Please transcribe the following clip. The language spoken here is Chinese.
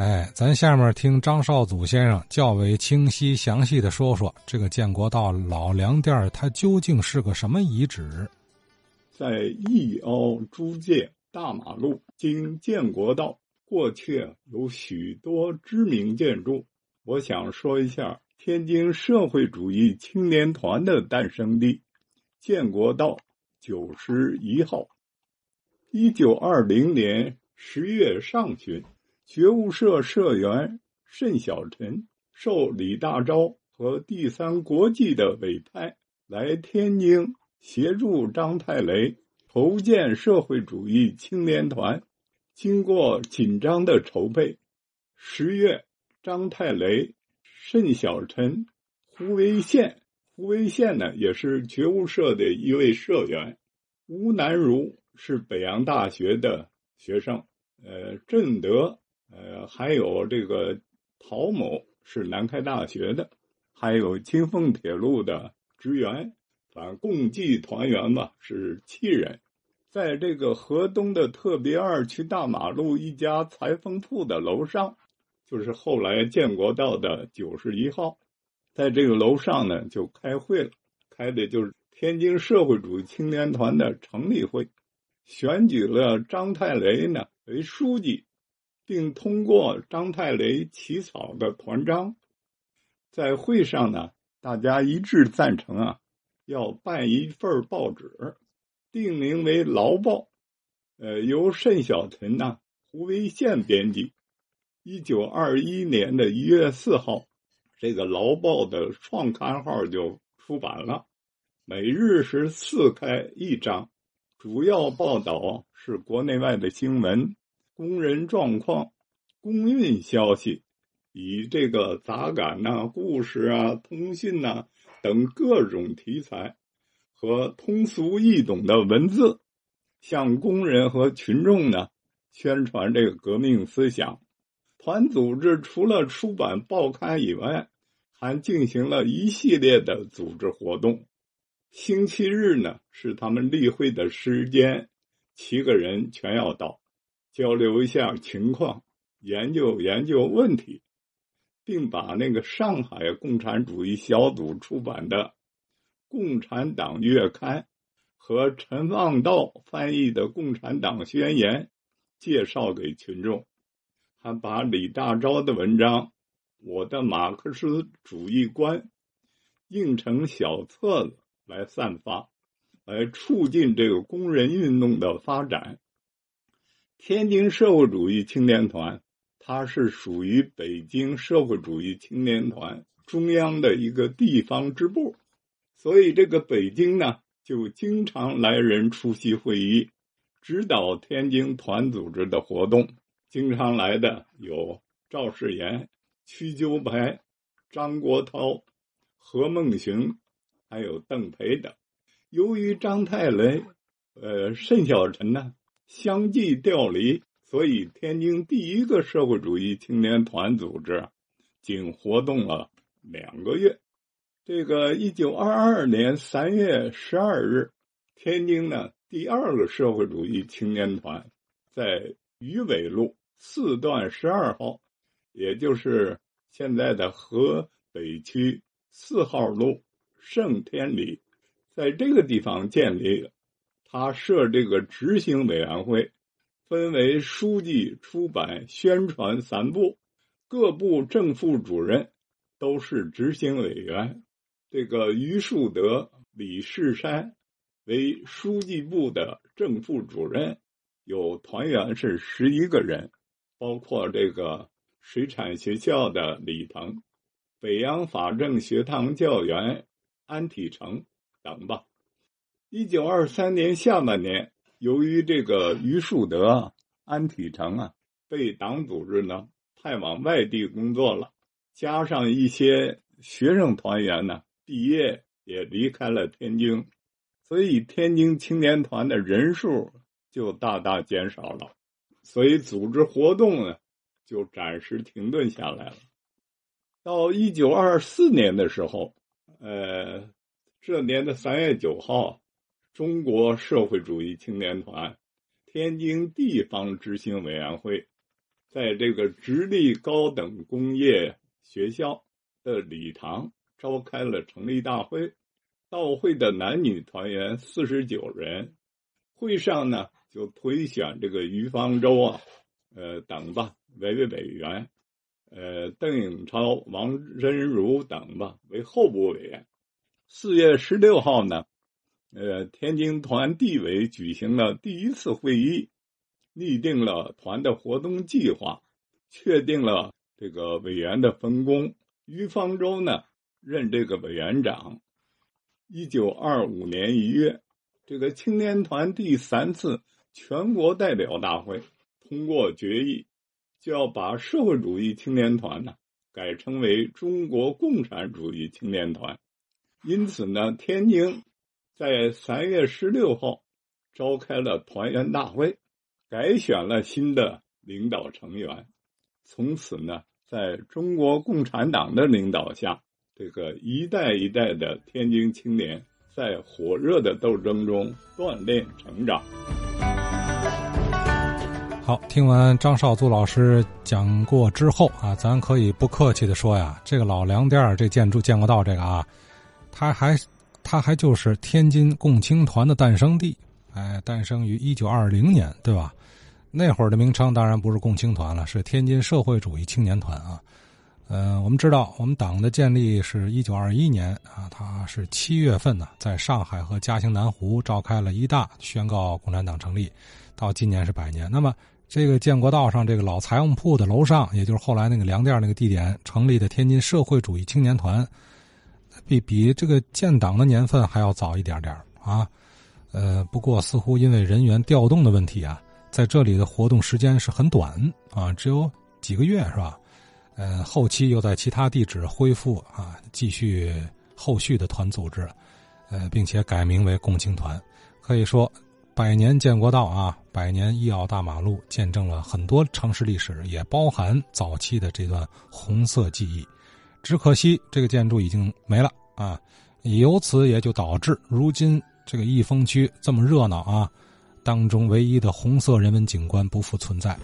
哎，咱下面听张少祖先生较为清晰详细的说说这个建国道老粮店，它究竟是个什么遗址？在义凹租界大马路经建国道过去有许多知名建筑。我想说一下天津社会主义青年团的诞生地——建国道九十一号。一九二零年十月上旬。觉悟社社员盛小晨受李大钊和第三国际的委派，来天津协助张太雷筹建社会主义青年团。经过紧张的筹备，十月，张太雷、盛小晨、胡维宪，胡维宪呢也是觉悟社的一位社员，吴南如是北洋大学的学生，呃，郑德。呃，还有这个陶某是南开大学的，还有京凤铁路的职员，反共计团员吧是七人，在这个河东的特别二区大马路一家裁缝铺的楼上，就是后来建国道的九十一号，在这个楼上呢就开会了，开的就是天津社会主义青年团的成立会，选举了张太雷呢为书记。并通过张太雷起草的团章，在会上呢，大家一致赞成啊，要办一份报纸，定名为《劳报》，呃，由盛小晨呐、胡维宪编辑。一九二一年的一月四号，这个《劳报》的创刊号就出版了，每日是四开一章，主要报道是国内外的新闻。工人状况、工运消息，以这个杂感呐、故事啊、通讯呐等各种题材和通俗易懂的文字，向工人和群众呢宣传这个革命思想。团组织除了出版报刊以外，还进行了一系列的组织活动。星期日呢是他们例会的时间，七个人全要到。交流一下情况，研究研究问题，并把那个上海共产主义小组出版的《共产党月刊》和陈望道翻译的《共产党宣言》介绍给群众，还把李大钊的文章《我的马克思主义观》印成小册子来散发，来促进这个工人运动的发展。天津社会主义青年团，它是属于北京社会主义青年团中央的一个地方支部，所以这个北京呢，就经常来人出席会议，指导天津团组织的活动。经常来的有赵世炎、屈秋白、张国焘、何孟雄，还有邓培等。由于张太雷、呃盛小晨呢。相继调离，所以天津第一个社会主义青年团组织仅活动了两个月。这个一九二二年三月十二日，天津的第二个社会主义青年团在鱼尾路四段十二号，也就是现在的河北区四号路盛天里，在这个地方建立了。他设这个执行委员会，分为书记、出版、宣传三部，各部正副主任都是执行委员。这个于树德、李世山为书记部的正副主任，有团员是十一个人，包括这个水产学校的李腾、北洋法政学堂教员安体成等吧。一九二三年下半年，由于这个于树德、安体成啊被党组织呢派往外地工作了，加上一些学生团员呢毕业也离开了天津，所以天津青年团的人数就大大减少了，所以组织活动呢就暂时停顿下来了。到一九二四年的时候，呃，这年的三月九号。中国社会主义青年团天津地方执行委员会在这个直隶高等工业学校的礼堂召开了成立大会。到会的男女团员四十九人，会上呢就推选这个于方舟啊，呃等吧为委员，呃邓颖超、王真如等吧为候补委员。四月十六号呢，呃天津团地委举行了第一次会议，拟定了团的活动计划，确定了这个委员的分工。于方舟呢任这个委员长。一九二五年一月，这个青年团第三次全国代表大会通过决议，就要把社会主义青年团呢改称为中国共产主义青年团。因此呢，天津在三月十六号召开了团员大会，改选了新的领导成员。从此呢，在中国共产党的领导下。这个一代一代的天津青年在火热的斗争中锻炼成长。好，听完张少祖老师讲过之后啊，咱可以不客气的说呀，这个老粮店这建筑建国道这个啊，它还它还就是天津共青团的诞生地，哎，诞生于一九二零年，对吧？那会儿的名称当然不是共青团了，是天津社会主义青年团啊。嗯，我们知道，我们党的建立是一九二一年啊，它是七月份呢，在上海和嘉兴南湖召开了一大，宣告共产党成立。到今年是百年。那么，这个建国道上这个老裁缝铺的楼上，也就是后来那个粮店那个地点成立的天津社会主义青年团，比比这个建党的年份还要早一点点啊。呃，不过似乎因为人员调动的问题啊，在这里的活动时间是很短啊，只有几个月，是吧？呃，后期又在其他地址恢复啊，继续后续的团组织，呃，并且改名为共青团。可以说，百年建国道啊，百年医药大马路，见证了很多城市历史，也包含早期的这段红色记忆。只可惜这个建筑已经没了啊，由此也就导致如今这个益丰区这么热闹啊，当中唯一的红色人文景观不复存在。